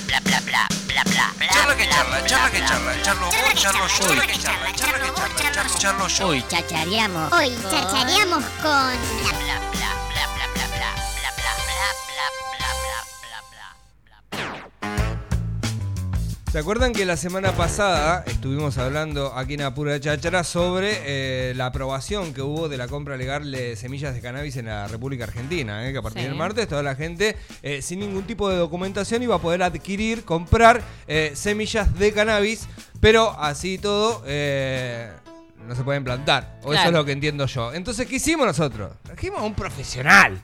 bla bla bla bla bla bla bla. Charla que charla, charla que charla, charlo vos, charlo yo. Charla que charla, charla que charla, charlo, charlo yo. Hoy chachareamos. Hoy chachareamos con Bla bla bla bla ¿Se acuerdan que la semana pasada estuvimos hablando aquí en Apura Cháchara sobre eh, la aprobación que hubo de la compra legal de semillas de cannabis en la República Argentina? eh? Que a partir Sí. del martes toda la gente eh, sin ningún tipo de documentación iba a poder adquirir, comprar semillas de cannabis, pero así todo no se pueden plantar. O eso es lo que entiendo yo. Entonces, ¿qué hicimos nosotros? Trajimos a un profesional.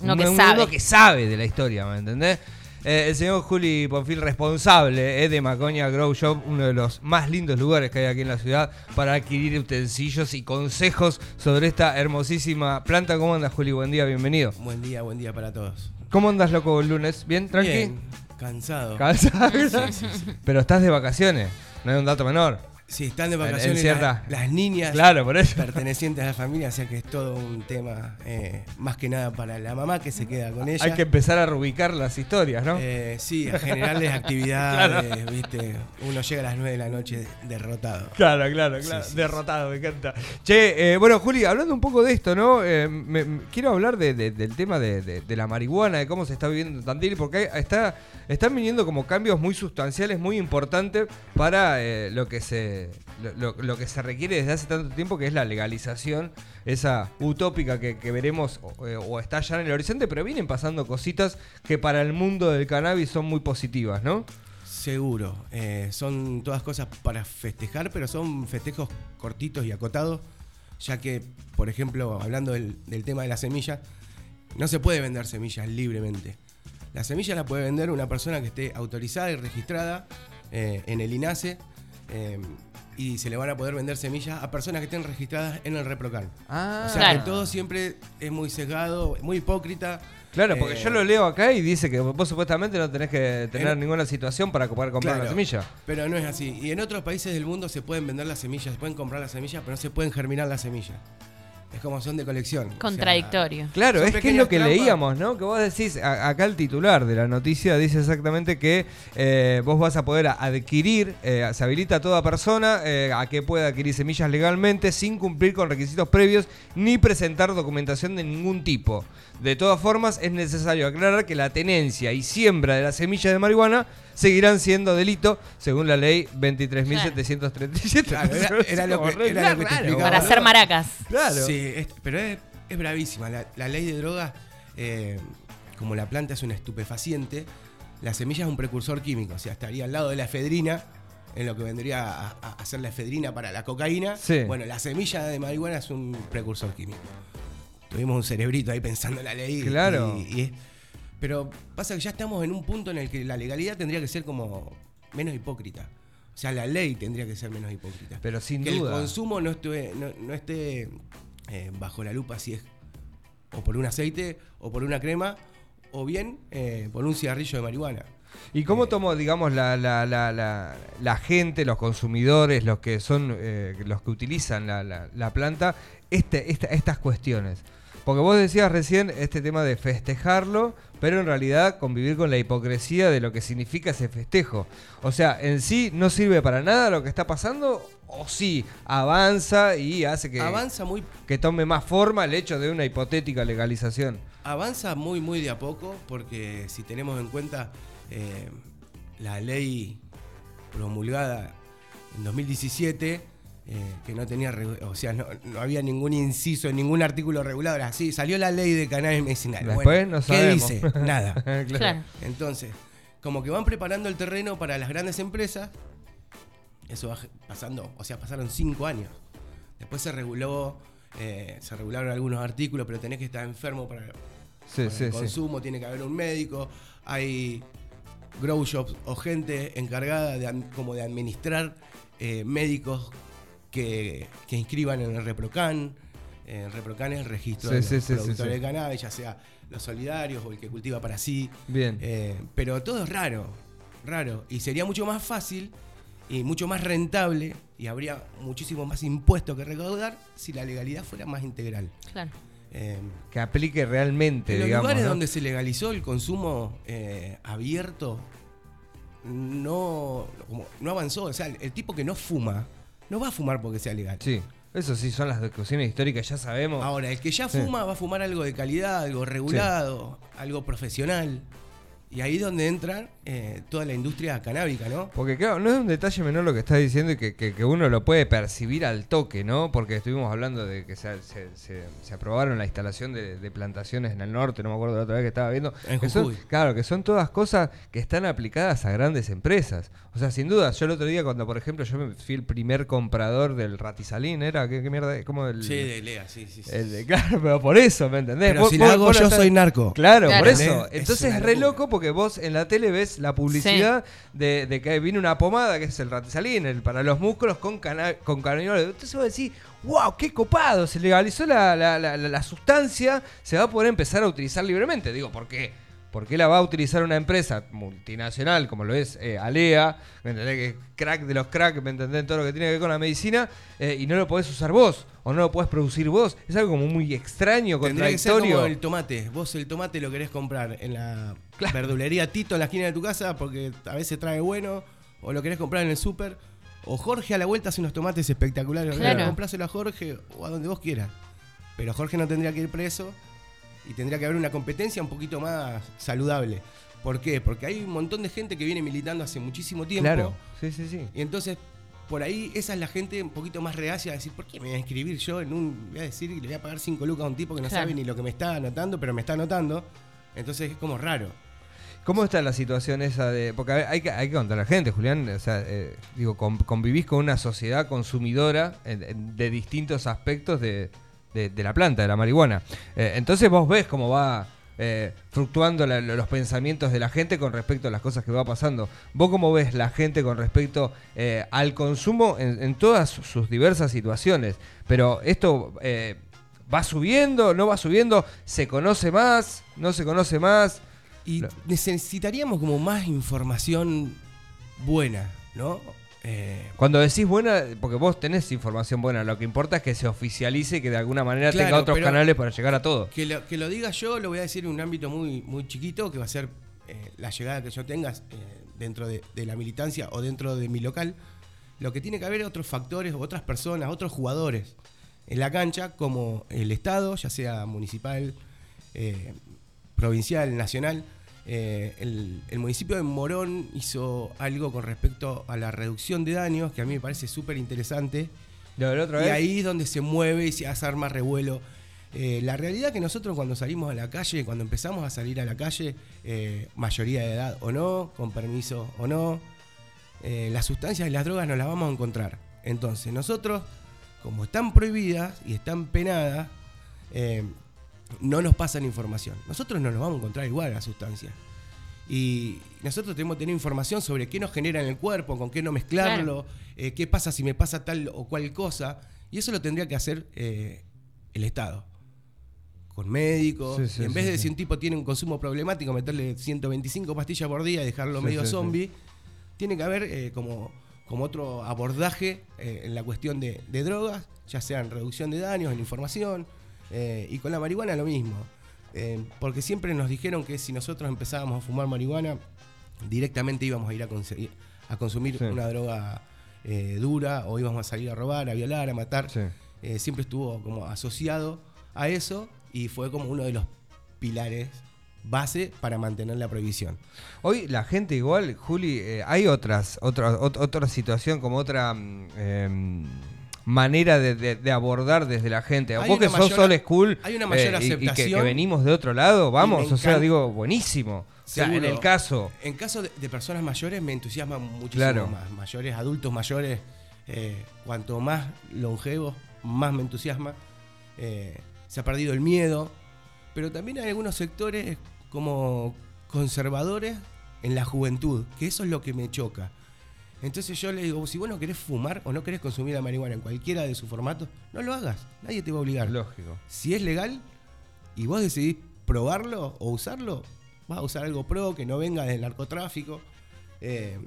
Uno Un- que sabe. uno que sabe de la historia, ¿me entendés? Eh, el señor Juli Ponfil, responsable eh, de Macoña Grow Shop, uno de los más lindos lugares que hay aquí en la ciudad para adquirir utensilios y consejos sobre esta hermosísima planta. ¿Cómo andas, Juli? Buen día, bienvenido. Buen día, buen día para todos. ¿Cómo andas, loco, el lunes? ¿Bien? ¿Tranqui? Bien, cansado. ¿Cansado? Sí, sí, sí. Pero estás de vacaciones, no es un dato menor. Sí, están de vacaciones en cierta- las, las niñas Claro, por eso. pertenecientes a la familia, o sea que es todo un tema eh, más que nada para la mamá que se queda con ella. Hay que empezar a reubicar las historias, ¿no? Eh, sí, a generarles actividades, viste. Uno llega a las 9 de la noche derrotado. Claro, claro, claro. Sí, sí, Derrotado, me encanta. Che, eh, bueno, Juli, hablando un poco de esto, ¿no? Me- me- quiero hablar de- de- del tema de, de- la marihuana, de cómo se está viviendo en Tandil, porque está, están viniendo como cambios muy sustanciales, muy importantes para lo, que se, lo, que se requiere desde hace tanto tiempo, que es la legalización, esa utópica que, veremos o, eh, o está ya en el horizonte, pero vienen pasando cositas que para el mundo del cannabis son muy positivas, ¿no? Seguro. eh, son todas cosas para festejar, pero son festejos cortitos y acotados, ya que, por ejemplo, hablando del, tema de la semilla, no se puede vender semillas libremente. La semilla la puede vender una persona que esté autorizada y registrada eh, en el INASE y se le van a poder vender semillas a personas que estén registradas en el ReproCan. Ah, O sea Claro. que todo siempre es muy sesgado, muy hipócrita. Claro, porque Eh, yo lo leo acá y dice que vos supuestamente no tenés que tener En- ninguna situación para poder comprar Claro, una semilla. Pero no es así. Y en otros países del mundo se pueden vender las semillas, se pueden comprar las semillas, pero no se pueden germinar las semillas. Es como son de colección. o sea, Contradictorio. Claro, Son es que es lo que trampas. leíamos, ¿no? Que vos decís, a- acá el titular de la noticia dice exactamente que eh, vos vas a poder adquirir, eh, se habilita a toda persona eh, a que pueda adquirir semillas legalmente sin cumplir con requisitos previos ni presentar documentación de ningún tipo. De todas formas, es necesario aclarar que la tenencia y siembra de las semillas de marihuana seguirán siendo delito según la ley 23.737. Claro, era, era lo que, era lo que te Raro, explicaba. Para hacer maracas. Claro. Sí, es- pero es, es bravísima. La, la ley de drogas, eh, como la planta es un estupefaciente, la semilla es un precursor químico. O sea, estaría al lado de la efedrina, en lo que vendría a, a hacer la efedrina para la cocaína. Sí. Bueno, la semilla de marihuana es un precursor químico. Tuvimos un cerebrito ahí pensando en la ley. y- Claro. y es- pero pasa que ya estamos en un punto en el que la legalidad tendría que ser como menos hipócrita. O sea, la ley tendría que ser menos hipócrita. Pero sin que duda. el consumo no esté, no, no esté eh, bajo la lupa si es o por un aceite o por una crema o bien eh, por un cigarrillo de marihuana. ¿Y cómo tomó, digamos, la, la, la, la, la gente, los consumidores, los que son eh, los que utilizan la, la, la planta, este, esta- estas cuestiones? Porque vos decías recién este tema de festejarlo, pero en realidad convivir con la hipocresía de lo que significa ese festejo. O sea, en sí no sirve para nada lo que está pasando, o sí avanza y hace que, Avanza muy que tome más forma el hecho de una hipotética legalización. avanza muy muy de a poco porque si tenemos en cuenta eh, la ley promulgada en 2017 eh, que no tenía o sea no, no había ningún inciso ningún artículo regulador así salió la ley de cannabis medicinal Después Bueno, no ¿qué sabemos. dice? nada Claro. Claro. Entonces, como que van preparando el terreno para las grandes empresas, eso va pasando, o sea, pasaron cinco años. Después se reguló, eh, se regularon algunos artículos, pero tenés que estar enfermo para, Sí, para sí, el sí. consumo, tiene que haber un médico, hay grow shops o gente encargada de, como de administrar eh, médicos que, que inscriban en el ReproCan. El ReproCan es el registro Sí, de los sí, productores sí. de cannabis, ya sea los solidarios o el que cultiva para sí. Bien. Eh, pero todo es raro, raro. Y sería mucho más fácil y mucho más rentable y habría muchísimo más impuesto que recaudar si la legalidad fuera más integral. Claro. Eh, que aplique realmente, en los digamos. lugares ¿no? donde se legalizó el consumo eh, abierto no, no avanzó. O sea, el, el tipo que no fuma, no va a fumar porque sea legal. Sí, eso sí son las discusiones históricas, ya sabemos. Ahora, el que ya Sí. fuma va a fumar algo de calidad, algo regulado, algo profesional. Y ahí es donde entra eh, toda la industria canábica, ¿no? Porque claro, no es un detalle menor lo que estás diciendo y que, que- que uno lo puede percibir al toque, ¿no? Porque estuvimos hablando de que se, se- se- se aprobaron la instalación de, de plantaciones en el norte, no me acuerdo la otra vez que estaba viendo. En que son- claro, que son todas cosas que están aplicadas a grandes empresas. O sea, sin duda, yo el otro día cuando, por ejemplo, yo me fui el primer comprador del ratizalín, ¿era? ¿Qué, qué mierda? es? ¿Cómo el, Sí, de Lea, sí, sí. sí. el de- claro, pero por eso, ¿me entendés? Pero si hago vos yo estás- soy narco. Claro, Claro. por eso. Entonces es re loco porque vos en la tele ves la publicidad de, de que viene una pomada que es el ratizalín, el para los músculos con, cana con cannabinoides. Entonces vos decís, wow, qué copado, se legalizó la, la- la- la- la sustancia, se va a poder empezar a utilizar libremente. Digo, ¿por qué? ¿Por qué la va a utilizar una empresa multinacional como lo es eh, Alea? ¿Me entendés? Que es crack de los crack, ¿me entendés? Todo lo que tiene que ver con la medicina eh, y no lo podés usar vos o no lo podés producir vos. Es algo como muy extraño, Tendría que ser contradictorio. como el tomate. Vos el tomate lo querés comprar en la verdulería Tito en la esquina de tu casa porque a veces trae bueno. O lo querés comprar en el súper. O Jorge a la vuelta hace unos tomates espectaculares. Claro. Compráselo a Jorge o a donde vos quieras. Pero Jorge no tendría que ir preso. Y tendría que haber una competencia un poquito más saludable. ¿Por qué? Porque hay un montón de gente que viene militando hace muchísimo tiempo. Claro, sí, sí, sí. Y entonces, por ahí, esa es la gente un poquito más reacia a decir, ¿por qué me voy a inscribir yo en un. Voy a decir que le voy a pagar 5 lucas a un tipo que no Claro. sabe ni lo que me está anotando, pero me está anotando? Entonces es como raro. ¿Cómo está la situación esa de.? Porque hay que, hay que contar a la gente, Julián. O sea, eh, digo, con- convivís con una sociedad consumidora de distintos aspectos de, de- la planta, de la marihuana. Eh, entonces vos ves cómo va eh, fluctuando los pensamientos de la gente con respecto a las cosas que va pasando. ¿Vos cómo ves la gente con respecto eh, al consumo en, en todas sus diversas situaciones? Pero esto. eh, ¿Va subiendo? ¿No va subiendo? ¿Se conoce más? ¿No se conoce más? Y necesitaríamos como más información buena, ¿no? Eh, Cuando decís buena, porque vos tenés información buena, lo que importa es que se oficialice y que de alguna manera Claro, tenga otros canales para llegar a todo. que, lo, que lo diga yo, lo voy a decir en un ámbito muy, muy chiquito, que va a ser eh, la llegada que yo tenga eh, dentro de, de la militancia o dentro de mi local. Lo que tiene que haber otros factores, otras personas, otros jugadores en la cancha, como el Estado, ya sea municipal, eh, provincial, nacional. Eh, el, el municipio de Morón hizo algo con respecto a la reducción de daños, que a mí me parece súper interesante. Y vez, ahí es donde se mueve y se hace arma revuelo. Eh, la realidad que nosotros cuando salimos a la calle, cuando empezamos a salir a la calle, eh, mayoría de edad o no, con permiso o no, las sustancias y las drogas nos las vamos a encontrar. Entonces nosotros, como están prohibidas y están penadas, no nos pasan información. Nosotros no nos vamos a encontrar igual las sustancias. Y nosotros tenemos que tener información sobre qué nos genera en el cuerpo, con qué no mezclarlo, eh, qué pasa si me pasa tal o cual cosa. Y eso lo tendría que hacer eh, el Estado. Con médicos. Sí, sí, y en sí, vez de sí. si un tipo tiene un consumo problemático, meterle 125 pastillas por día y dejarlo Sí, medio sí, sí. zombie, tiene que haber eh, como, como otro abordaje eh, en la cuestión de, de drogas, ya sea en reducción de daños, en información. Eh, y con la marihuana lo mismo. Eh, porque siempre nos dijeron que si nosotros empezábamos a fumar marihuana, directamente íbamos a ir a, conseguir- a consumir Sí. una droga eh, dura o íbamos a salir a robar, a violar, a matar. Sí. Eh, siempre estuvo como asociado a eso y fue como uno de los pilares base para mantener la prohibición. Hoy la gente igual, Juli, hay otras, otra, ot- otra situación, como otra mm, em, manera de, de- de abordar desde la gente. Hay Vos que sos mayor- old school hay una mayor eh, y- y, que- venimos de otro lado, vamos, o sea, digo, buenísimo. O sea, en el caso, En caso de, de personas mayores me entusiasma muchísimo Claro. más. Mayores, adultos mayores, eh, cuanto más longevos, más me entusiasma. Eh, se ha perdido el miedo, pero también hay algunos sectores como conservadores en la juventud, que eso es lo que me choca. Entonces yo le digo, si vos no querés fumar o no querés consumir la marihuana en cualquiera de sus formatos, no lo hagas, nadie te va a obligar. lógico. Si es legal y vos decidís probarlo o usarlo, vas a usar algo pro que no venga del narcotráfico. Eh,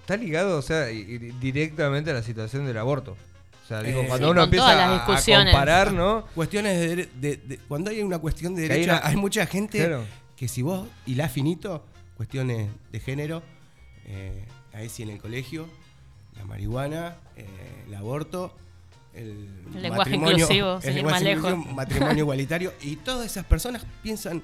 Está ligado, o sea, directamente a la situación del aborto. O sea, digo, Eh, cuando sí, uno empieza a- comparar, ¿no? cuestiones de, de- de- Cuando hay una cuestión de Que hay derecha, una- hay, mucha gente Claro. que si vos hilás finito, cuestiones de género, eh, ahí sí en el colegio, la marihuana, eh, el aborto, el, El lenguaje inclusivo, sin ir lenguaje más lejos. matrimonio igualitario, y todas esas personas piensan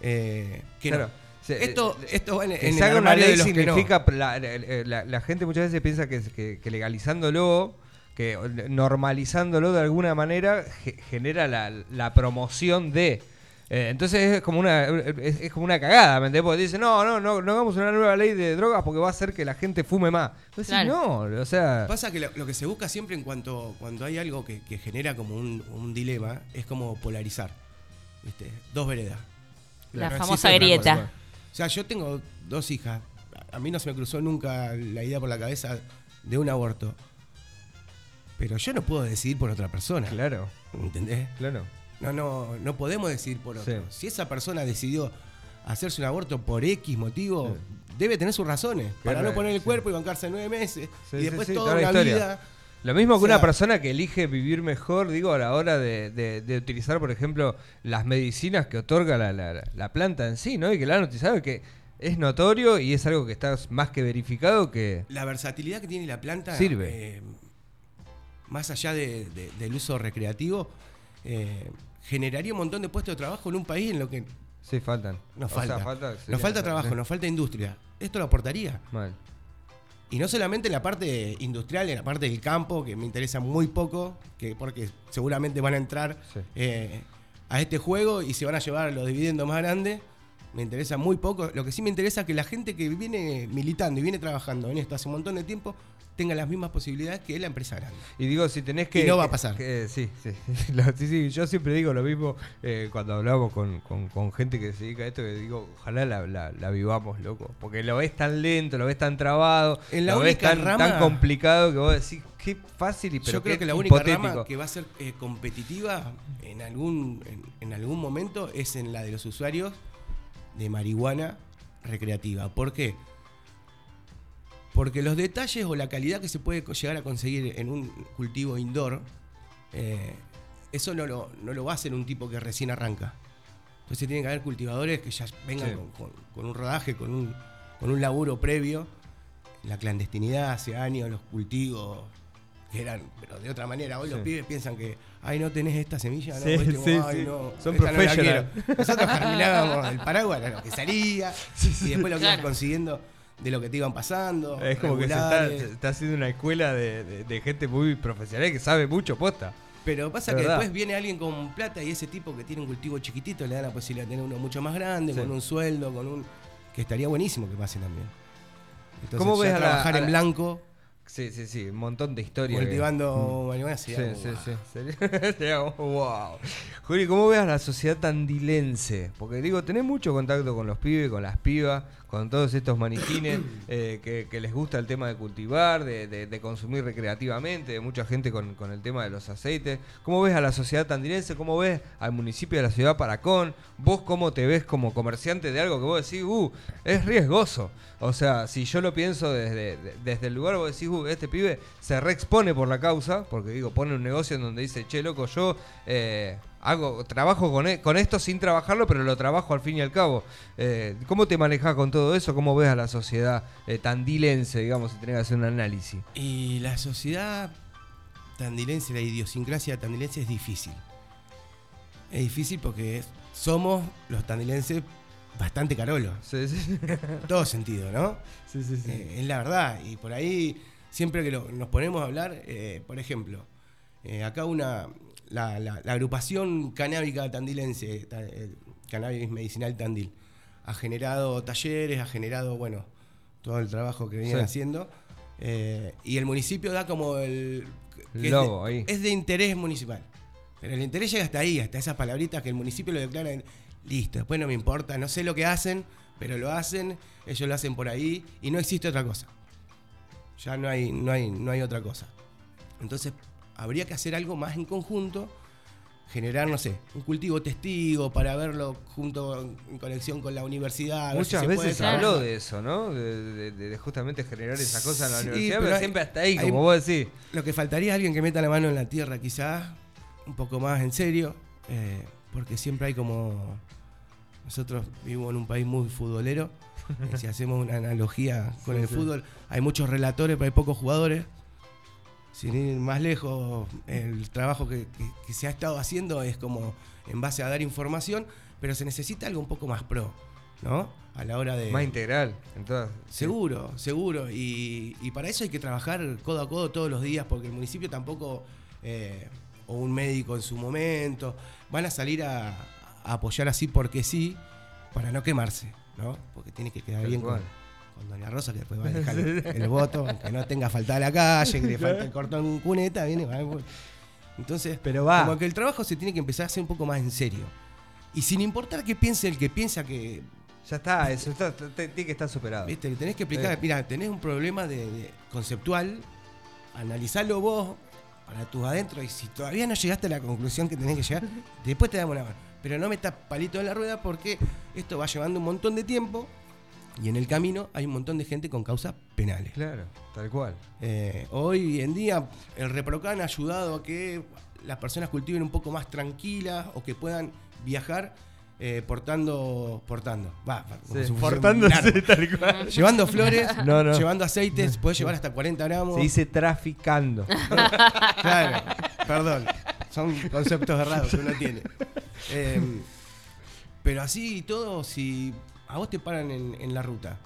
eh, que Claro. no. Esto, eh, esto va en, Que en el haga una ley de los que no. significa. La, la- la- la gente muchas veces piensa que, que- que legalizándolo, que normalizándolo de alguna manera, ge- genera la, la promoción de. Eh, entonces es como una es, es como una cagada, ¿me entendés? Porque dice, no, no, no, no hagamos una nueva ley de drogas porque va a hacer que la gente fume más. Entonces, Claro. no, o sea. Pasa que lo, lo que se busca siempre en cuanto cuando hay algo que, que genera como un, un dilema es como polarizar. ¿viste? Dos veredas. La famosa grieta. O sea, yo tengo dos hijas. A mí no se me cruzó nunca la idea por la cabeza de un aborto. Pero yo no puedo decidir por otra persona. Claro, ¿Entendés? claro. No, no, no podemos decidir por otro. Sí. Si esa persona decidió hacerse un aborto por X motivo, debe tener sus razones. Para no poner el sí. cuerpo y bancarse nueve meses. Y después toda toda la una historia. vida. Lo mismo que O sea- una persona que elige vivir mejor, digo, a la hora de, de- de utilizar, por ejemplo, las medicinas que otorga la, la- la planta en sí, ¿no? Y que la han utilizado, que es notorio y es algo que está más que verificado que... La versatilidad que tiene la planta. Sirve. eh, más allá de- de- del uso recreativo, eh, generaría un montón de puestos de trabajo en un país en lo que Sí, faltan. nos O sea, falta. nos falta trabajo, nos falta industria. Esto lo aportaría. Mal. Y no solamente en la parte industrial, en la parte del campo, que me interesa muy poco, que porque seguramente van a entrar Sí. eh, a este juego y se van a llevar los dividendos más grandes. Me interesa muy poco. Lo que sí me interesa es que la gente que viene militando y viene trabajando en esto hace un montón de tiempo tenga las mismas posibilidades que la empresa grande. Y digo, si tenés que... Y no va a pasar. que- sí, sí. Sí, sí, Yo siempre digo lo mismo eh, cuando hablamos con, con- con gente que se dedica a esto, que digo, ojalá la, la- la vivamos, loco. Porque lo ves tan lento, lo ves tan trabado, En la lo ves tan, rama- tan complicado que vos decís, qué fácil y pero Yo creo qué que la única hipotético. rama que va a ser eh, competitiva en algún, en, en algún momento es en la de los usuarios de marihuana recreativa. ¿Por qué? Porque los detalles o la calidad que se puede llegar a conseguir en un cultivo indoor, eh, eso no lo, no lo va a hacer un tipo que recién arranca. Entonces tienen que haber cultivadores que ya vengan Sí. con, con- con un rodaje, con un, con un laburo previo. La clandestinidad hace años, los cultivos que eran, pero de otra manera. Hoy los pibes piensan que, ay, no tenés esta semilla, no, Sí, Como, ay, sí. no, Son esta no la professional. quiero. Nosotros germinábamos el paraguas, era lo que salía, y después lo que ibas consiguiendo de lo que te iban pasando. Es como que se está, regulares. se está haciendo una escuela de, de- de gente muy profesional que sabe mucho posta. Pero pasa De que verdad. después viene alguien con plata y ese tipo que tiene un cultivo chiquitito le da la posibilidad de tener uno mucho más grande, Sí. con un sueldo, con un. que estaría buenísimo que pase también. Entonces, ¿Cómo ves ya a la- trabajar a en la- blanco, Sí, sí, sí, un montón de historias. que- cultivando marihuana, Sí, sería sí, sí. Sería, wow. Juli, ¿cómo ves a la sociedad tandilense? Porque digo, tenés mucho contacto con los pibes, con las pibas, con todos estos maniquines eh, que, les gusta el tema de cultivar, de, de- de consumir recreativamente, de mucha gente con, el tema de los aceites. ¿Cómo ves a la sociedad tandilense? ¿Cómo ves al municipio de la ciudad Paracón? ¿Vos cómo te ves como comerciante de algo que vos decís, uh, es riesgoso? O sea, si yo lo pienso desde, de- desde el lugar, vos decís, uh, este pibe se reexpone por la causa, porque digo, pone un negocio en donde dice, che, loco, yo eh, hago, trabajo con, e- con esto sin trabajarlo, pero lo trabajo al fin y al cabo. Eh, ¿Cómo te manejas con todo eso? ¿Cómo ves a la sociedad eh, tandilense, digamos, si tenés que hacer un análisis? Y la sociedad tandilense, la idiosincrasia tandilense es difícil. Es difícil porque somos los tandilenses bastante carolos. Sí, sí, En todo sentido, ¿no? sí, sí, sí. Eh, es la verdad. Y por ahí, siempre que lo- nos ponemos a hablar, por ejemplo, acá una. La, la- la agrupación canábica tandilense, ta- eh, Cannabis Medicinal Tandil, ha generado talleres, ha generado, bueno, todo el trabajo que vienen Sí. haciendo. eh, y el municipio da como el. que es de- ahí. Es de interés municipal. Pero el interés llega hasta ahí, hasta esas palabritas que el municipio lo declara en- listo, después no me importa, no sé lo que hacen, pero lo hacen, ellos lo hacen por ahí y no existe otra cosa. Ya no hay, no hay, no hay otra cosa. Entonces, habría que hacer algo más en conjunto, generar, no sé, un cultivo testigo para verlo junto en conexión con la universidad. si Muchas veces se habló de eso, ¿no? De, de- de- de justamente generar esa cosa en la Sí, universidad, pero hay- siempre hasta ahí, hay- como vos decís. Lo que faltaría es alguien que meta la mano en la tierra, quizás, un poco más en serio, eh, porque siempre hay como Nosotros vivimos en un país muy futbolero. si hacemos una analogía con el fútbol, hay muchos relatores, pero hay pocos jugadores. Sin ir más lejos, el trabajo que, que- que se ha estado haciendo es como en base a dar información, pero se necesita algo un poco más pro, ¿no? A la hora de... Más integral. Entonces, Seguro, seguro. Y, y para eso hay que trabajar codo a codo todos los días, porque el municipio tampoco, eh, o un médico en su momento, van a salir a, a apoyar así porque sí, para no quemarse, ¿no? Porque tiene que quedar Tal bien cual. con Doña Rosa, que después va a dejar el, el voto, que no tenga falta a la calle, que le falta el cortón cuneta, viene, va. Entonces, Pero va. como que el trabajo se tiene que empezar a hacer un poco más en serio. Y sin importar qué piense el que piensa que Ya está, eso está, tiene que estar superado. Viste, tenés que explicar, Sí. mira, tenés un problema de, de conceptual, analizalo vos para tus adentros y si todavía no llegaste a la conclusión que tenés que llegar, después te damos una mano. Pero no metas palito en la rueda porque esto va llevando un montón de tiempo y en el camino hay un montón de gente con causas penales. Claro, tal cual. Eh, hoy en día el ReproCan ha ayudado a que las personas cultiven un poco más tranquilas o que puedan viajar eh, portando, portando, va, Sí, portándose tal cual. Llevando flores, No, no. llevando aceites, puedes llevar hasta 40 gramos. Se dice traficando. Claro, perdón. Son conceptos errados que uno tiene. Eh, pero así y todo, si a vos te paran en, en la ruta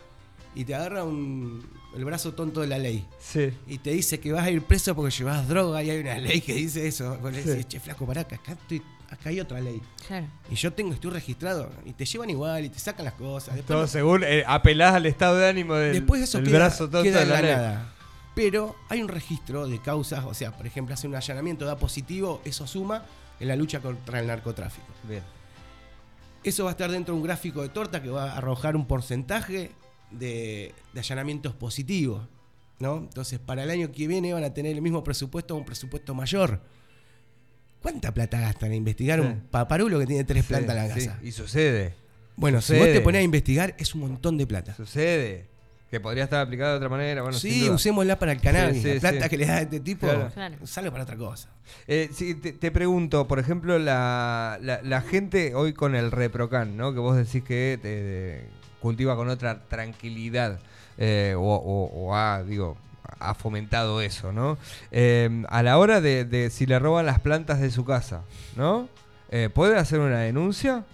y te agarra un, el brazo tonto de la ley Sí. y te dice que vas a ir preso porque llevas droga y hay una ley que dice eso, vos le Sí. decís, che, flaco, pará, que acá, estoy- acá hay otra ley. Claro. Y yo tengo, estoy registrado y te llevan igual y te sacan las cosas. Después Todo según eh, apelás al estado de ánimo del, Después eso del queda, brazo tonto queda de la la ley. nada. Pero hay un registro de causas, o sea, por ejemplo, hace un allanamiento, da positivo, eso suma en la lucha contra el narcotráfico. Bien. Eso va a estar dentro de un gráfico de torta que va a arrojar un porcentaje de, de allanamientos positivos. ¿no? Entonces, para el año que viene van a tener el mismo presupuesto o un presupuesto mayor. ¿Cuánta plata gastan en investigar Sí. un paparulo que tiene tres Sí, plantas en la sí, casa? Y sucede. Bueno, si sucede. vos te pones a investigar, es un montón de plata. Sucede. Que podría estar aplicado de otra manera. Bueno, sí, usémosla para el cannabis. Sí, sí, la plata sí. que le da a este tipo, Claro. Para otra cosa. Eh, sí, te, te pregunto, por ejemplo, la, la- la gente hoy con el Reprocan, ¿no? Que vos decís que te- cultiva con otra tranquilidad eh, o, o- o ha, digo, ha fomentado eso, ¿no? Eh, a la hora de, de si le roban las plantas de su casa, ¿no? Eh, ¿Puede hacer una denuncia?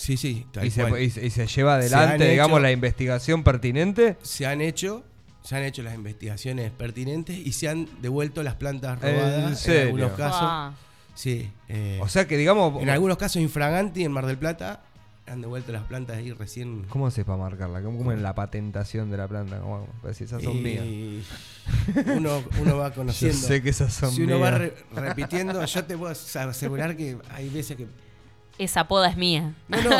Sí, sí, tal Y se, cual. y se- y se lleva adelante, digamos, hecho- la investigación pertinente. Se han hecho, se han hecho las investigaciones pertinentes y se han devuelto las plantas ¿En robadas en, serio? algunos casos. Ah, Sí. eh, O sea que, digamos, en algunos casos infraganti en Mar del Plata han devuelto las plantas ahí recién. ¿cómo haces para marcarla? ¿Cómo, cómo es la patentación de la planta? ¿Cómo, para decir, esas son mías. Uno, uno va Yo conociendo. sé que esas son si uno va re- repitiendo, yo te puedo asegurar que hay veces que esa poda es mía. no, no,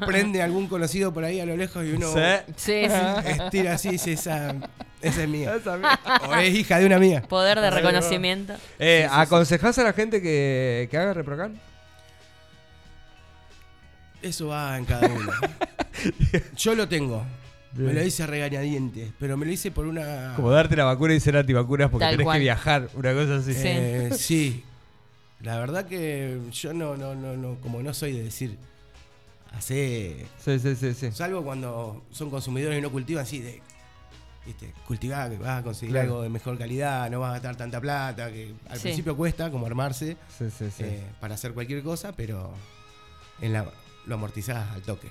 prende algún conocido por ahí a lo lejos y uno Sí. Sí, sí. estira así y dice, esa, esa es mía. Esa mía. O es hija de una mía. Poder de reconocimiento. Eh. ¿Aconsejás a la gente que, que haga reprocan? Eso va en cada uno. Yo lo tengo. Me lo hice a regañadientes, pero me lo hice por una... Como darte la vacuna y ser antivacunas porque Tal tenés cual. que viajar, una cosa así. Sí. Eh, sí. La verdad que yo no, no, no, no, como no soy de decir, hace... Sí, sí, sí, sí. Salvo cuando son consumidores y no cultivan, sí, de... Viste, cultivar, que vas a conseguir Claro. algo de mejor calidad, no vas a gastar tanta plata, que al Sí. principio cuesta como armarse Sí, sí, sí. eh, para hacer cualquier cosa, pero en la, lo amortizás al toque.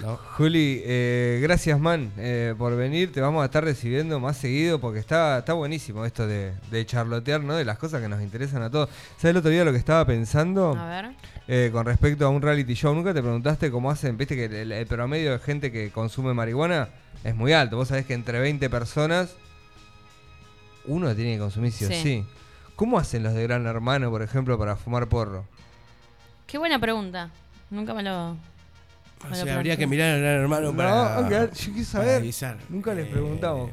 ¿No? Juli, eh, gracias man eh, por venir. Te vamos a estar recibiendo más seguido porque está, está buenísimo esto de, de charlotear, ¿no? De las cosas que nos interesan a todos. ¿Sabes el otro día lo que estaba pensando? A ver. Eh, con respecto a un reality show, ¿nunca te preguntaste cómo hacen? Viste que el, el promedio de gente que consume marihuana es muy alto. Vos sabés que entre 20 personas, uno tiene que consumir sí o Sí. sí. ¿Cómo hacen los de Gran Hermano, por ejemplo, para fumar porro? Qué buena pregunta. Nunca me lo. O sea, habría que mirar al gran hermano No, para, yo quiero saber. Nunca les Eh, preguntamos.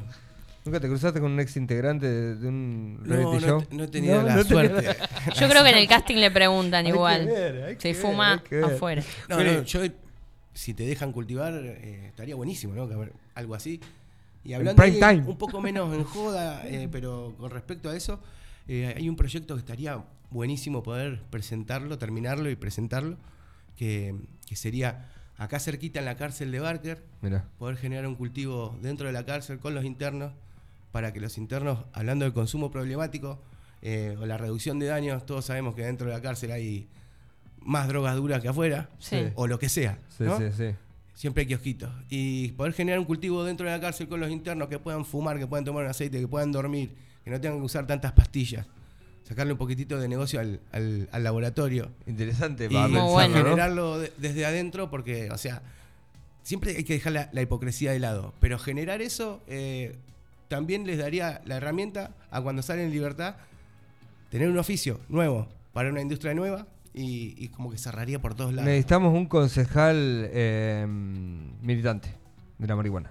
¿Nunca te cruzaste con un ex integrante de, de un No, reality no, show? no he tenido No, la no tenía suerte. Yo creo que en el casting le preguntan Hay que igual. ver, hay Se ver, fuma hay que ver. afuera. No, no, yo, si te dejan cultivar, eh, estaría buenísimo, ¿no? Algo así. Y hablando prime time. un poco menos en joda, eh, pero con respecto a eso, eh, hay un proyecto que estaría buenísimo poder presentarlo, terminarlo y presentarlo, que, que sería acá cerquita en la cárcel de Barker, poder generar un cultivo dentro de la cárcel con los internos, para que los internos, hablando del consumo problemático eh, o la reducción de daños, todos sabemos que dentro de la cárcel hay más drogas duras que afuera, Sí. o lo que sea. Sí, ¿no? sí, sí. Siempre hay kiosquitos. Y poder generar un cultivo dentro de la cárcel con los internos que puedan fumar, que puedan tomar un aceite, que puedan dormir, que no tengan que usar tantas pastillas. Sacarle un poquitito de negocio al, al- al laboratorio. Interesante Y para pensarlo, bueno. ¿no? generarlo de- desde adentro, porque, o sea, siempre hay que dejar la, la hipocresía de lado. Pero generar eso eh, también les daría la herramienta a cuando salen en libertad tener un oficio nuevo para una industria nueva y, y como que cerraría por todos lados. Necesitamos un concejal eh, militante de la marihuana.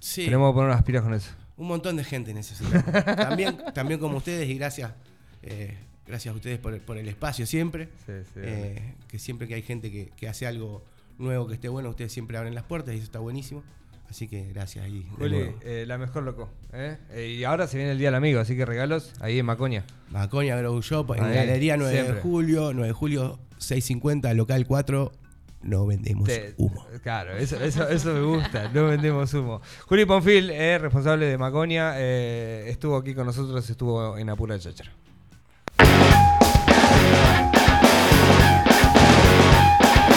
Sí. Tenemos que poner unas pilas con eso. Un montón de gente necesita. también, también como ustedes y gracias, eh, gracias a ustedes por, el- por el espacio siempre. Sí, sí, Eh, que siempre que hay gente que, que hace algo nuevo que esté bueno, ustedes siempre abren las puertas y eso está buenísimo. Así que gracias ahí. Juli, eh, la mejor loco. y ahora se viene el Día del Amigo, así que regalos ahí en Macoña. Macoña Grow Shop en Ahí, Galería 9 de julio, 9 de julio 650, local 4. No vendemos humo. Claro, eso, eso, eso me gusta, no vendemos humo. Juli Ponfil, eh, responsable de Macoña, eh, estuvo aquí con nosotros, estuvo en Apura Cháchara.